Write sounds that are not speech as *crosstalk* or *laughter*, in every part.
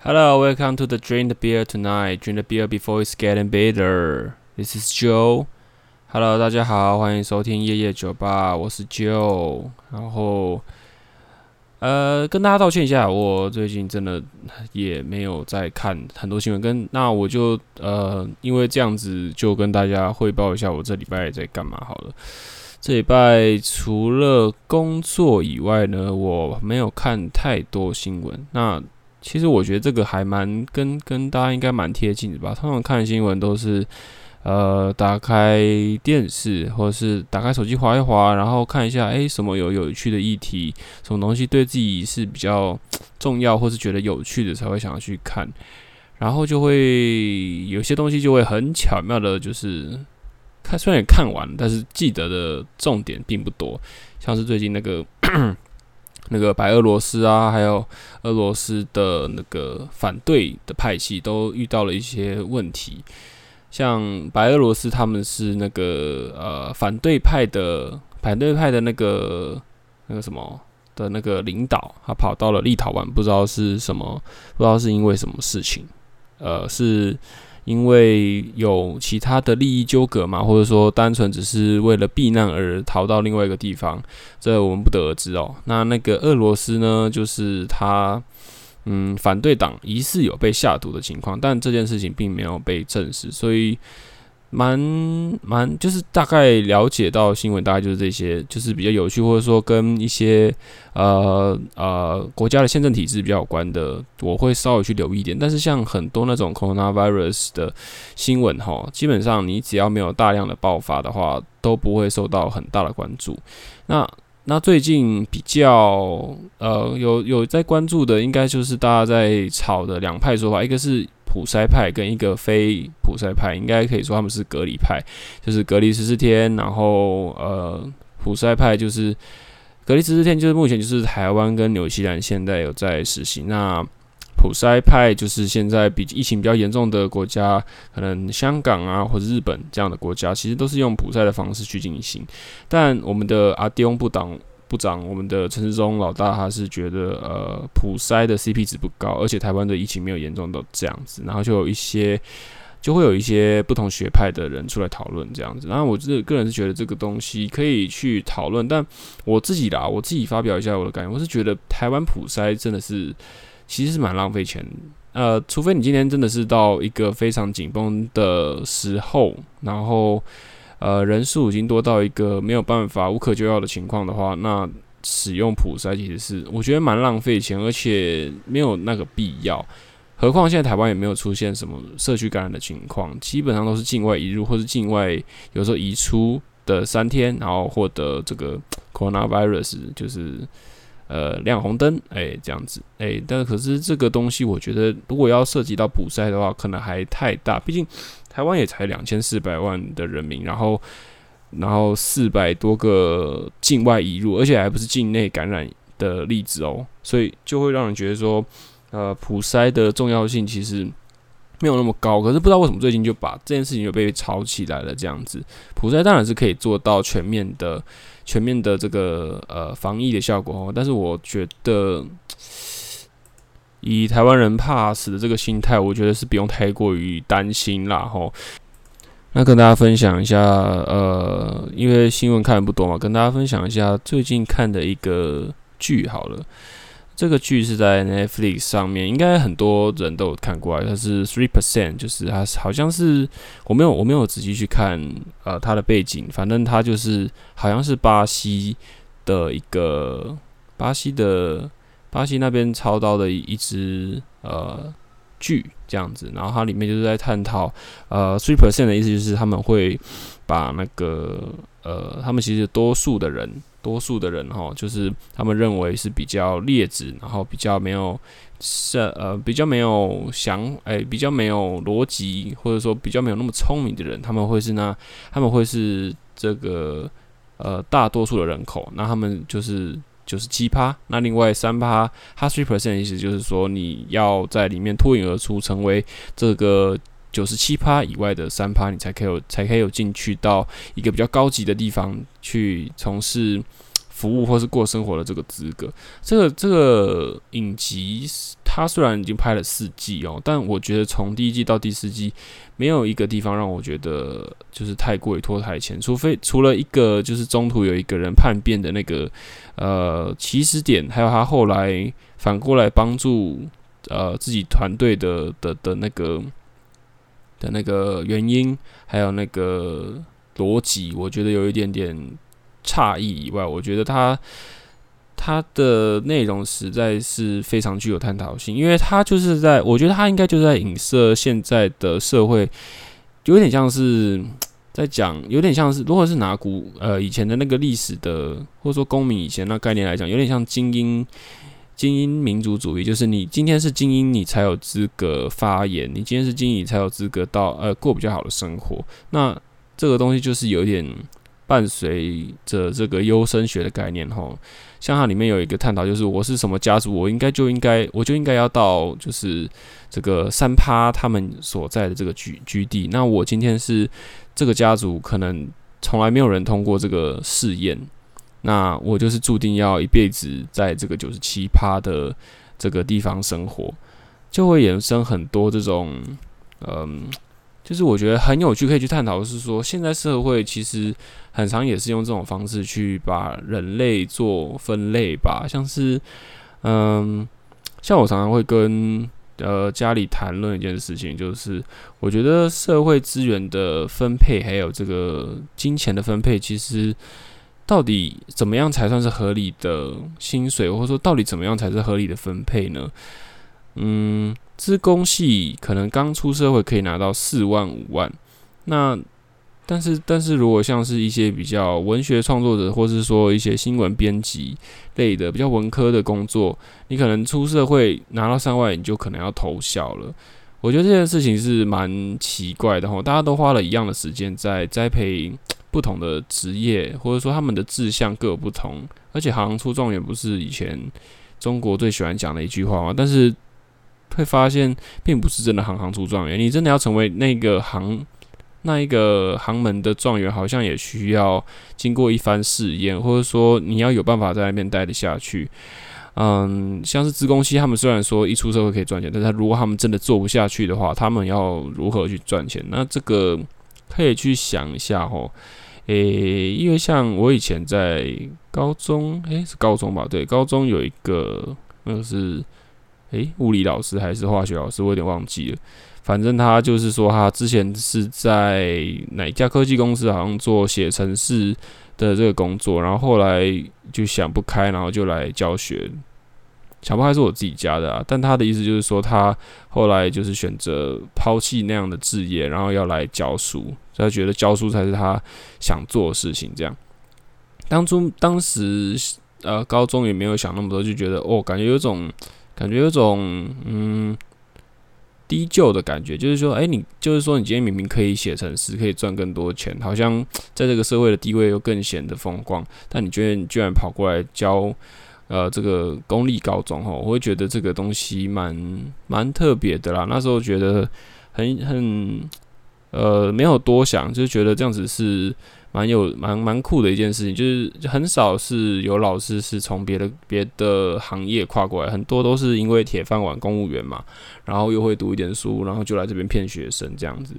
Hello, welcome to the Drink the Beer Tonight. Drink the beer before it's getting bitter. This is Joe. Hello，大家好，欢迎收听夜夜酒吧，我是 Joe。然后，呃，跟大家道歉一下，我最近真的也没有在看很多新闻，跟那我就呃，因为这样子就跟大家汇报一下我这礼拜在干嘛好了。这礼拜除了工作以外呢，我没有看太多新闻。那其实我觉得这个还蛮跟跟大家应该蛮贴近的吧。通常看新闻都是呃打开电视或者是打开手机滑一滑，然后看一下诶什么有有趣的议题，什么东西对自己是比较重要或是觉得有趣的才会想要去看，然后就会有些东西就会很巧妙的，就是。看，虽然也看完，但是记得的重点并不多。像是最近那个那个白俄罗斯啊，还有俄罗斯的那个反对的派系，都遇到了一些问题。像白俄罗斯，他们是那个呃反对派的反对派的那个那个什么的那个领导，他跑到了立陶宛，不知道是什么，不知道是因为什么事情，呃是。因为有其他的利益纠葛嘛，或者说单纯只是为了避难而逃到另外一个地方，这我们不得而知哦。那那个俄罗斯呢，就是他，嗯，反对党疑似有被下毒的情况，但这件事情并没有被证实，所以。蛮蛮就是大概了解到新闻，大概就是这些，就是比较有趣，或者说跟一些呃呃国家的宪政体制比较有关的，我会稍微去留意一点。但是像很多那种 coronavirus 的新闻哈，基本上你只要没有大量的爆发的话，都不会受到很大的关注。那那最近比较呃有有在关注的，应该就是大家在吵的两派说法，一个是。普筛派跟一个非普筛派，应该可以说他们是隔离派，就是隔离十四天，然后呃，普筛派就是隔离十四天，就是目前就是台湾跟纽西兰现在有在实行。那普筛派就是现在比疫情比较严重的国家，可能香港啊或者日本这样的国家，其实都是用普筛的方式去进行。但我们的阿丢部长。部长，我们的陈时中老大，他是觉得呃普筛的 CP 值不高，而且台湾的疫情没有严重到这样子，然后就有一些就会有一些不同学派的人出来讨论这样子。然后我这个人是觉得这个东西可以去讨论，但我自己啦，我自己发表一下我的感觉，我是觉得台湾普筛真的是其实是蛮浪费钱，呃，除非你今天真的是到一个非常紧绷的时候，然后。呃，人数已经多到一个没有办法无可救药的情况的话，那使用普筛其实是我觉得蛮浪费钱，而且没有那个必要。何况现在台湾也没有出现什么社区感染的情况，基本上都是境外移入或是境外有时候移出的三天，然后获得这个 coronavirus 就是呃亮红灯，哎、这样子，哎、欸，但可是这个东西我觉得如果要涉及到普筛的话，可能还太大，毕竟。台湾也才两千四百万的人民，然后，然后四百多个境外移入，而且还不是境内感染的例子哦，所以就会让人觉得说，呃，普筛的重要性其实没有那么高。可是不知道为什么最近就把这件事情就被炒起来了，这样子。普筛当然是可以做到全面的、全面的这个呃防疫的效果哦，但是我觉得。以台湾人怕死的这个心态，我觉得是不用太过于担心啦吼。那跟大家分享一下，呃，因为新闻看的不多嘛，跟大家分享一下最近看的一个剧好了。这个剧是在 Netflix 上面，应该很多人都有看过啊。它是 Three Percent，就是它好像是我没有我没有仔细去看呃它的背景，反正它就是好像是巴西的一个巴西的。巴西那边操刀的一支呃剧这样子，然后它里面就是在探讨呃 three percent 的意思就是他们会把那个呃他们其实多数的人多数的人哈，就是他们认为是比较劣质，然后比较没有是呃比较没有想哎、比较没有逻辑或者说比较没有那么聪明的人，他们会是那他们会是这个呃大多数的人口，那他们就是。九十七趴，那另外三趴，h a s three percent 意思就是说，你要在里面脱颖而出，成为这个九十七趴以外的三趴，你才可以有，才可以有进去到一个比较高级的地方去从事服务或是过生活的这个资格。这个这个影集它虽然已经拍了四季哦，但我觉得从第一季到第四季，没有一个地方让我觉得就是太过于拖台前，除非除了一个就是中途有一个人叛变的那个呃起始点，还有他后来反过来帮助呃自己团队的的的那个的那个原因，还有那个逻辑，我觉得有一点点诧异以外，我觉得他。它的内容实在是非常具有探讨性，因为它就是在，我觉得它应该就是在影射现在的社会，有点像是在讲，有点像是，如果是拿古呃以前的那个历史的，或者说公民以前那概念来讲，有点像精英精英民族主义，就是你今天是精英，你才有资格发言，你今天是精英，你才有资格到呃过比较好的生活。那这个东西就是有点伴随着这个优生学的概念吼。像它里面有一个探讨，就是我是什么家族，我应该就应该，我就应该要到就是这个三趴他们所在的这个居居地。那我今天是这个家族，可能从来没有人通过这个试验，那我就是注定要一辈子在这个九十七趴的这个地方生活，就会衍生很多这种嗯。就是我觉得很有趣，可以去探讨的是说，现在社会其实很常也是用这种方式去把人类做分类吧，像是，嗯，像我常常会跟呃家里谈论一件事情，就是我觉得社会资源的分配还有这个金钱的分配，其实到底怎么样才算是合理的薪水，或者说到底怎么样才是合理的分配呢？嗯。资工系可能刚出社会可以拿到四万五万，那但是但是如果像是一些比较文学创作者，或是说一些新闻编辑类的比较文科的工作，你可能出社会拿到三万，你就可能要投效了。我觉得这件事情是蛮奇怪的哈，大家都花了一样的时间在栽培不同的职业，或者说他们的志向各不同，而且行行出状元不是以前中国最喜欢讲的一句话吗？但是。会发现，并不是真的行行出状元。你真的要成为那个行那一个行门的状元，好像也需要经过一番试验，或者说你要有办法在那边待得下去。嗯，像是资工系，他们虽然说一出社会可以赚钱，但是如果他们真的做不下去的话，他们要如何去赚钱？那这个可以去想一下哦。诶，因为像我以前在高中，诶，是高中吧？对，高中有一个那个是。诶，物理老师还是化学老师，我有点忘记了。反正他就是说，他之前是在哪家科技公司，好像做写程式的这个工作，然后后来就想不开，然后就来教学。想不开是我自己家的啊，但他的意思就是说，他后来就是选择抛弃那样的志业，然后要来教书。他觉得教书才是他想做的事情。这样，当初当时呃，高中也没有想那么多，就觉得哦，感觉有种。感觉有种嗯低就的感觉，就是说，哎、你就是说，你今天明明可以写成诗，可以赚更多钱，好像 *tsk* 在这个社会的地位又更显得风光，但你居然居然跑过来教呃这个公立高中吼，我会觉得这个东西蛮蛮特别的啦。那时候觉得很很呃没有多想，就觉得这样子是。蛮有蛮蛮酷的一件事情，就是很少是有老师是从别的别的行业跨过来，很多都是因为铁饭碗公务员嘛，然后又会读一点书，然后就来这边骗学生这样子。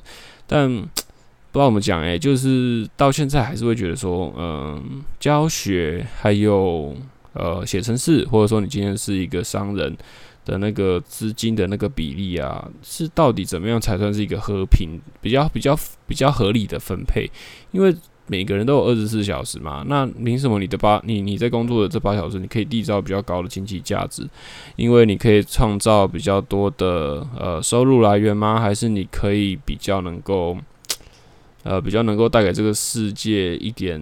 但 *tsk* 不知道怎么讲，诶，就是到现在还是会觉得说，嗯，教学还有呃写程式，或者说你今天是一个商人的那个资金的那个比例啊，是到底怎么样才算是一个和平、比较比较比较合理的分配？因为每个人都有二十四小时嘛，那凭什么你的八你你在工作的这八小时，你可以缔造比较高的经济价值？因为你可以创造比较多的呃收入来源吗？还是你可以比较能够 *tsk* 呃比较能够带给这个世界一点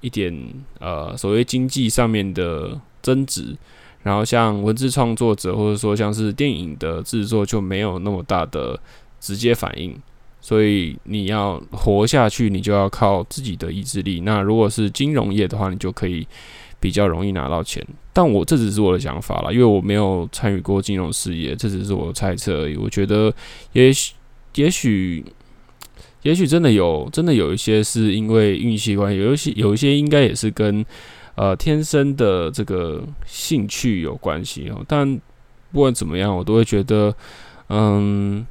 一点呃所谓经济上面的增值？然后像文字创作者或者说像是电影的制作就没有那么大的直接反应。所以你要活下去，你就要靠自己的意志力。那如果是金融业的话，你就可以比较容易拿到钱。但我这只是我的想法啦，因为我没有参与过金融事业，这只是我的猜测而已。我觉得也许，也许，也许真的有，真的有一些是因为运气关系，有一些有一些应该也是跟呃天生的这个兴趣有关系哦。但不管怎么样，我都会觉得，嗯，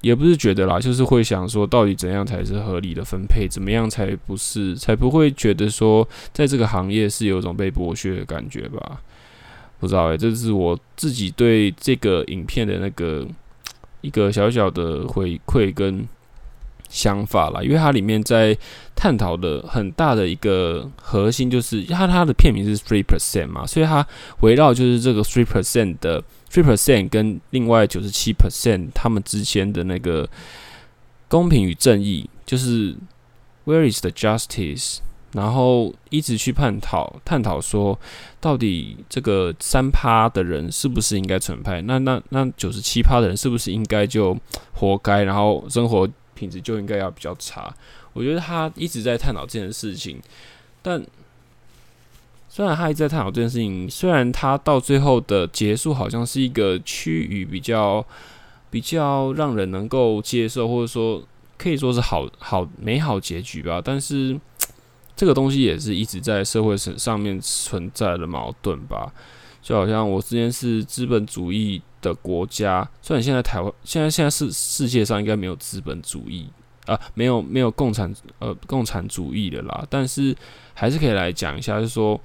也不是觉得啦，就是会想说，到底怎样才是合理的分配？怎么样才不是？才不会觉得说，在这个行业是有种被剥削的感觉吧？不知道诶、这是我自己对这个影片的那个一个小小的回馈跟想法啦，因为它里面在探讨的很大的一个核心就是它它的片名是 three percent 嘛，所以它围绕就是这个 three percent 的 three percent 跟另外九十七 percent 他们之间的那个公平与正义，就是 where is the justice？然后一直去探讨探讨说，到底这个三趴的人是不是应该惩派？那那那九十七趴的人是不是应该就活该？然后生活品质就应该要比较差？我觉得他一直在探讨这件事情，但虽然他一直在探讨这件事情，虽然他到最后的结束好像是一个趋于比较比较让人能够接受，或者说可以说是好好美好结局吧，但是。*tsk* 这个东西也是一直在社会上上面存在的矛盾吧，就好像我之前是资本主义的国家，虽然现在台湾现在现在是世界上应该没有资本主义啊，没有没有共产呃共产主义的啦，但是还是可以来讲一下，就是说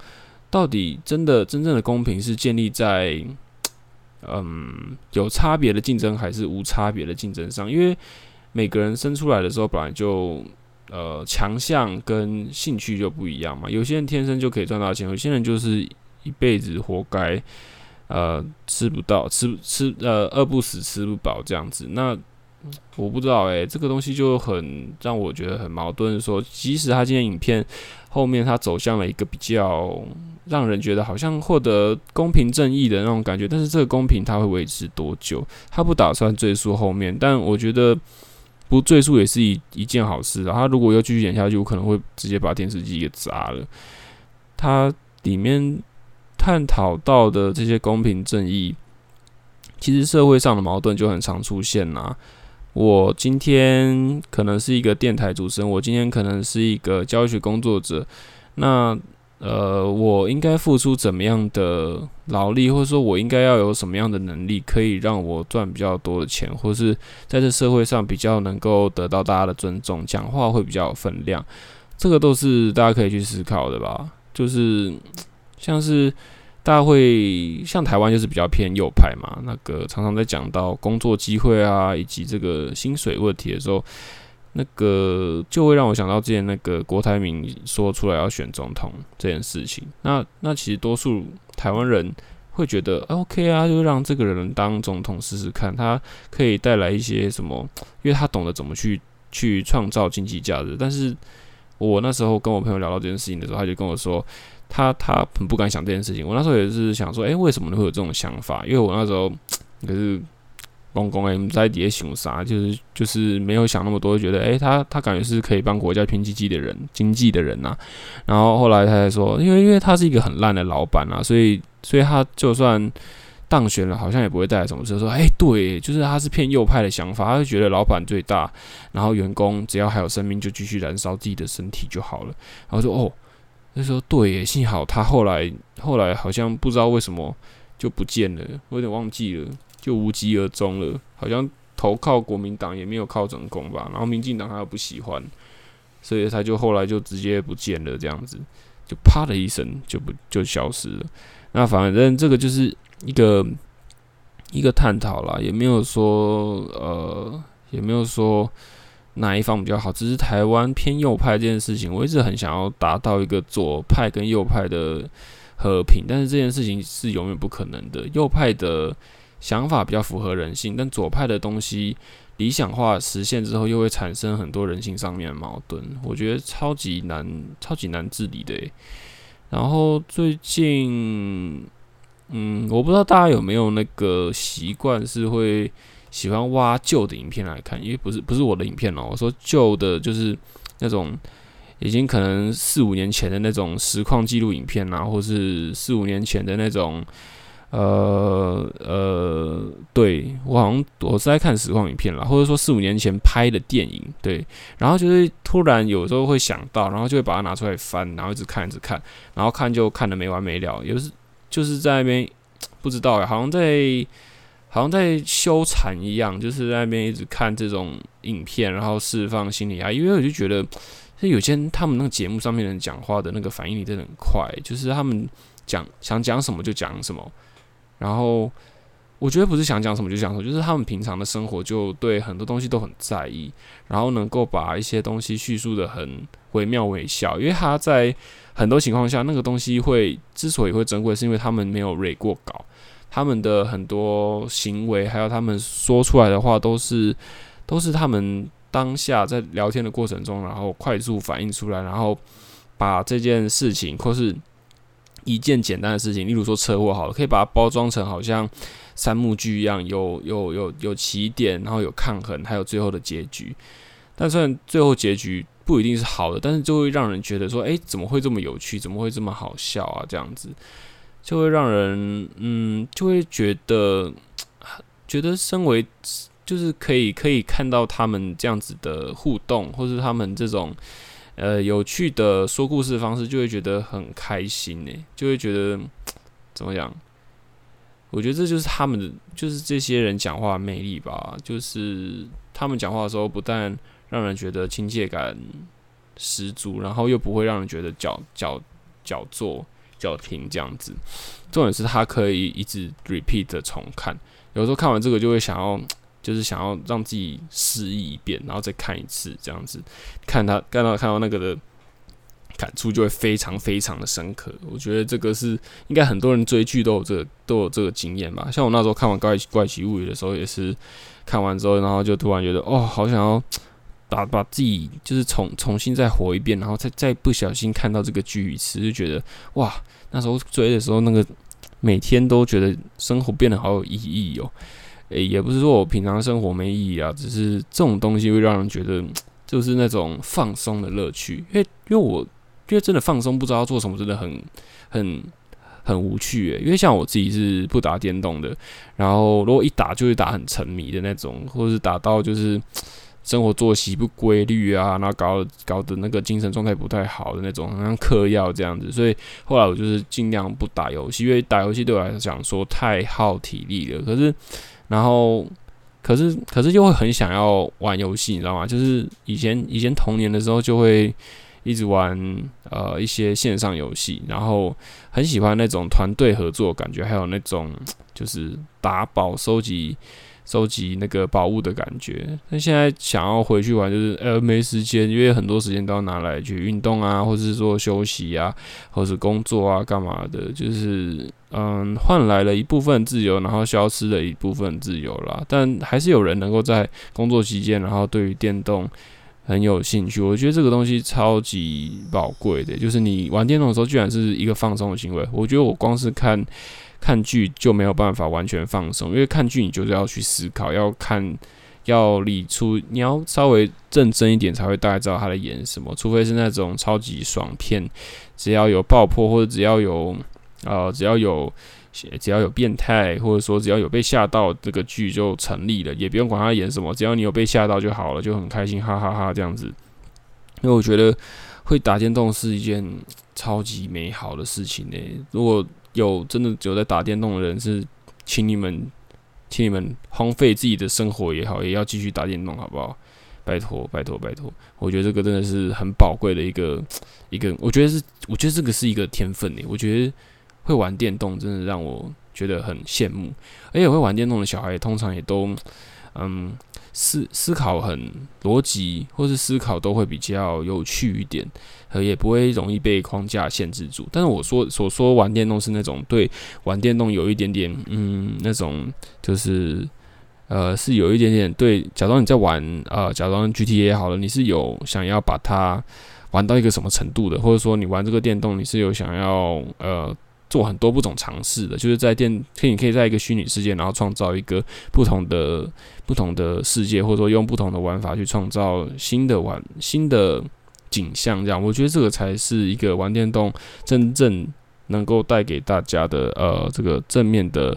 到底真的真正的公平是建立在嗯有差别的竞争还是无差别的竞争上？因为每个人生出来的时候本来就。呃，强项跟兴趣就不一样嘛。有些人天生就可以赚到钱，有些人就是一辈子活该，呃，吃不到，吃吃呃，饿不死，吃不饱这样子。那我不知道诶、欸，这个东西就很让我觉得很矛盾。说，即使他今天影片后面他走向了一个比较让人觉得好像获得公平正义的那种感觉，但是这个公平他会维持多久？他不打算赘述后面，但我觉得。不赘述也是一一件好事啊。他如果要继续演下去，我可能会直接把电视机给砸了。他里面探讨到的这些公平正义，其实社会上的矛盾就很常出现呐。我今天可能是一个电台主持人，我今天可能是一个教育学工作者，那。呃，我应该付出怎么样的劳力，或者说我应该要有什么样的能力，可以让我赚比较多的钱，或是在这社会上比较能够得到大家的尊重，讲话会比较有分量，这个都是大家可以去思考的吧。就是像是大家会像台湾就是比较偏右派嘛，那个常常在讲到工作机会啊，以及这个薪水问题的时候。那个就会让我想到之前那个郭台铭说出来要选总统这件事情。那那其实多数台湾人会觉得 OK 啊，就让这个人当总统试试看，他可以带来一些什么？因为他懂得怎么去去创造经济价值。但是我那时候跟我朋友聊到这件事情的时候，他就跟我说，他他很不敢想这件事情。我那时候也是想说，诶，为什么你会有这种想法？因为我那时候 *tsk* 可是。公公诶，在底下想啥？就是就是没有想那么多，觉得诶、他他感觉是可以帮国家拼经济的人，经济的人呐、然后后来他才说，因为因为他是一个很烂的老板啊，所以所以他就算当选了，好像也不会带来什么事。就说诶、对，就是他是偏右派的想法，他就觉得老板最大，然后员工只要还有生命就继续燃烧自己的身体就好了。然后说哦，他说对，幸好他后来后来好像不知道为什么就不见了，我有点忘记了。就无疾而终了，好像投靠国民党也没有靠成功吧。然后民进党他又不喜欢，所以他就后来就直接不见了，这样子就啪的一声就不就消失了。那反正这个就是一个一个探讨啦，也没有说呃，也没有说哪一方比较好，只是台湾偏右派这件事情，我一直很想要达到一个左派跟右派的和平，但是这件事情是永远不可能的，右派的。想法比较符合人性，但左派的东西理想化实现之后，又会产生很多人性上面的矛盾。我觉得超级难，超级难治理的。然后最近，嗯，我不知道大家有没有那个习惯，是会喜欢挖旧的影片来看，因为不是不是我的影片哦，我说旧的，就是那种已经可能四五年前的那种实况记录影片啊，或是四五年前的那种。呃呃，对，我好像我是在看实况影片啦，或者说四五年前拍的电影，对，然后就是突然有时候会想到，然后就会把它拿出来翻，然后一直看一直看，然后看就看的没完没了，有时就是在那边不不知道哎，好像在好像在修禅一样，就是在那边一直看这种影片，然后释放心理压力。因为我就觉得，就有些人他们那个节目上面人讲话的那个反应力真的很快，就是他们讲想讲什么就讲什么，然后。我觉得不是想讲什么就讲什么，就是他们平常的生活就对很多东西都很在意，然后能够把一些东西叙述得很惟妙惟肖。因为他在很多情况下，那个东西会之所以会珍贵，是因为他们没有蕊过稿，他们的很多行为还有他们说出来的话，都是都是他们当下在聊天的过程中，然后快速反应出来，然后把这件事情或是一件简单的事情，例如说车祸好了，可以把它包装成好像。三幕剧一样，有有有有起点，然后有抗衡，还有最后的结局。但虽然最后结局不一定是好的，但是就会让人觉得说，诶，怎么会这么有趣？怎么会这么好笑啊？这样子就会让人，嗯，就会觉得，*tsk* 觉得身为就是可以可以看到他们这样子的互动，或是他们这种呃有趣的说故事的方式，就会觉得很开心呢，就会觉得 *tsk* 怎么讲？我觉得这就是他们的，就是这些人讲话魅力吧。就是他们讲话的时候，不但让人觉得亲切感十足，然后又不会让人觉得矫矫矫作矫情这样子。重点是他可以一直 repeat 的重看，有时候看完这个就会想要，*tsk* 就是想要让自己失忆一遍，然后再看一次这样子，看他看到看到那个的。感触就会非常非常的深刻，我觉得这个是应该很多人追剧都有这个都有这个经验吧。像我那时候看完《怪怪奇物语》的时候，也是看完之后，然后就突然觉得，哦，好想要把把自己就是重重新再活一遍，然后再再不小心看到这个剧一次，就觉得哇，那时候追的时候，那个每天都觉得生活变得好有意义哦。诶，也不是说我平常生活没意义啊，只是这种东西会让人觉得就是那种放松的乐趣，因为因为我。因为真的放松，不知道做什么，真的很、很、很无趣诶。因为像我自己是不打电动的，然后如果一打就会打很沉迷的那种，或者是打到就是生活作息不规律啊，然后搞搞得那个精神状态不太好的那种，好像嗑药这样子。所以后来我就是尽量不打游戏，因为打游戏对我来讲说太耗体力了。可是，然后，可是，可是又会很想要玩游戏，你知道吗？就是以前以前童年的时候就会。一直玩呃一些线上游戏，然后很喜欢那种团队合作感觉，还有那种就是打宝、收集、收集那个宝物的感觉。那现在想要回去玩，就是呃没时间，因为很多时间都要拿来去运动啊，或是说休息啊，或是工作啊，干嘛的，就是嗯换来了一部分自由，然后消失了一部分自由啦。但还是有人能够在工作期间，然后对于电动。很有兴趣，我觉得这个东西超级宝贵的，就是你玩电动的时候，居然是一个放松的行为。我觉得我光是看看剧就没有办法完全放松，因为看剧你就是要去思考，要看要理出，你要稍微认真一点才会大概知道他在演什么。除非是那种超级爽片，只要有爆破或者只要有呃只要有。只要有变态，或者说只要有被吓到，这个剧就成立了，也不用管他演什么，只要你有被吓到就好了，就很开心，哈哈哈哈这样子。因为我觉得会打电动是一件超级美好的事情呢。如果有真的有在打电动的人，是请你们，请你们荒废自己的生活也好，也要继续打电动，好不好？拜托，拜托，拜托！我觉得这个真的是很宝贵的一个一个，我觉得是，我觉得这个是一个天分呢。我觉得。会玩电动真的让我觉得很羡慕，而且会玩电动的小孩通常也都，嗯，思思考很逻辑，或是思考都会比较有趣一点，呃，也不会容易被框架限制住。但是我说所说玩电动是那种对玩电动有一点点，嗯，那种就是，呃，是有一点点对。假装你在玩，呃，假装 GTA 好了，你是有想要把它玩到一个什么程度的，或者说你玩这个电动，你是有想要，呃。做很多不同尝试的，就是在电，可以你可以在一个虚拟世界，然后创造一个不同的不同的世界，或者说用不同的玩法去创造新的玩新的景象。这样，我觉得这个才是一个玩电动真正能够带给大家的呃这个正面的。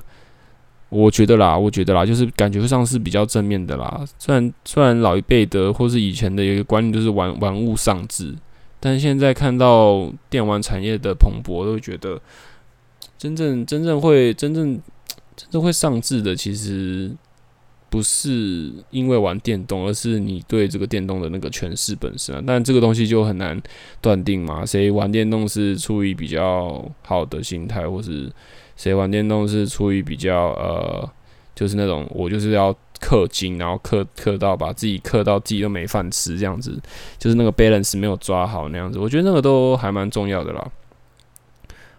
我觉得啦，我觉得啦，就是感觉上是比较正面的啦。虽然虽然老一辈的或是以前的有一个观念就是玩玩物丧志，但现在看到电玩产业的蓬勃，都觉得。真正真正会真正真正会上志的，其实不是因为玩电动，而是你对这个电动的那个诠释本身。但这个东西就很难断定嘛，谁玩电动是出于比较好的心态，或是谁玩电动是出于比较呃，就是那种我就是要。氪金，然后氪氪到把自己氪到自己都没饭吃，这样子，就是那个 balance 没有抓好那样子。我觉得那个都还蛮重要的啦。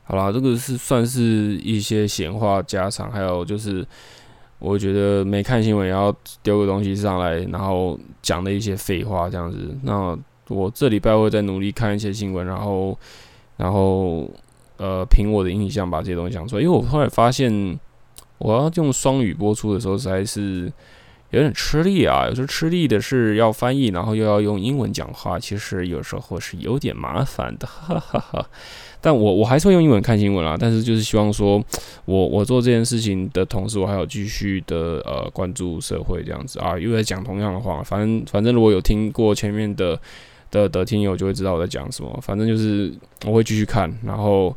好啦，这个是算是一些闲话家常，还有就是我觉得没看新闻也要丢个东西上来，然后讲的一些废话这样子。那我这礼拜会再努力看一些新闻，然后然后呃凭我的印象把这些东西讲出来，因为我后来发现。我要用双语播出的时候，实在是有点吃力啊。有时候吃力的是要翻译，然后又要用英文讲话，其实有时候是有点麻烦的，*laughs* 哈哈哈。但我我还是会用英文看新闻啦。但是就是希望说，我我做这件事情的同时，我还有继续的呃关注社会这样子啊，又在讲同样的话。反正反正如果有听过前面的的的听友，就会知道我在讲什么。反正就是我会继续看，然后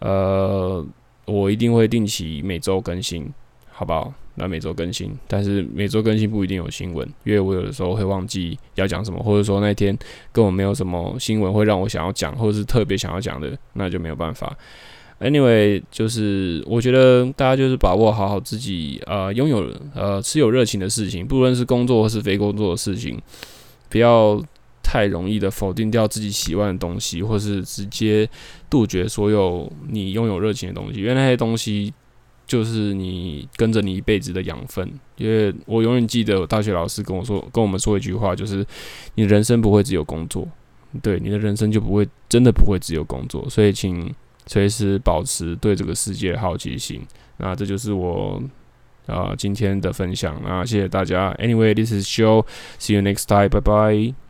呃。我一定会定期每周更新，好不好？那每周更新，但是每周更新不一定有新闻，因为我有的时候会忘记要讲什么，或者说那天根本没有什么新闻会让我想要讲，或者是特别想要讲的，那就没有办法。Anyway，就是我觉得大家就是把握好好自己呃拥有呃持有热情的事情，不论是工作或是非工作的事情，不要。太容易的否定掉自己喜欢的东西，或是直接杜绝所有你拥有热情的东西，因为那些东西就是你跟着你一辈子的养分。因为我永远记得我大学老师跟我说，跟我们说一句话，就是你人生不会只有工作，对，你的人生就不会真的不会只有工作。所以，请随时保持对这个世界的好奇心。那这就是我啊、今天的分享。那谢谢大家。Anyway, this is Joe. See you next time. Bye bye.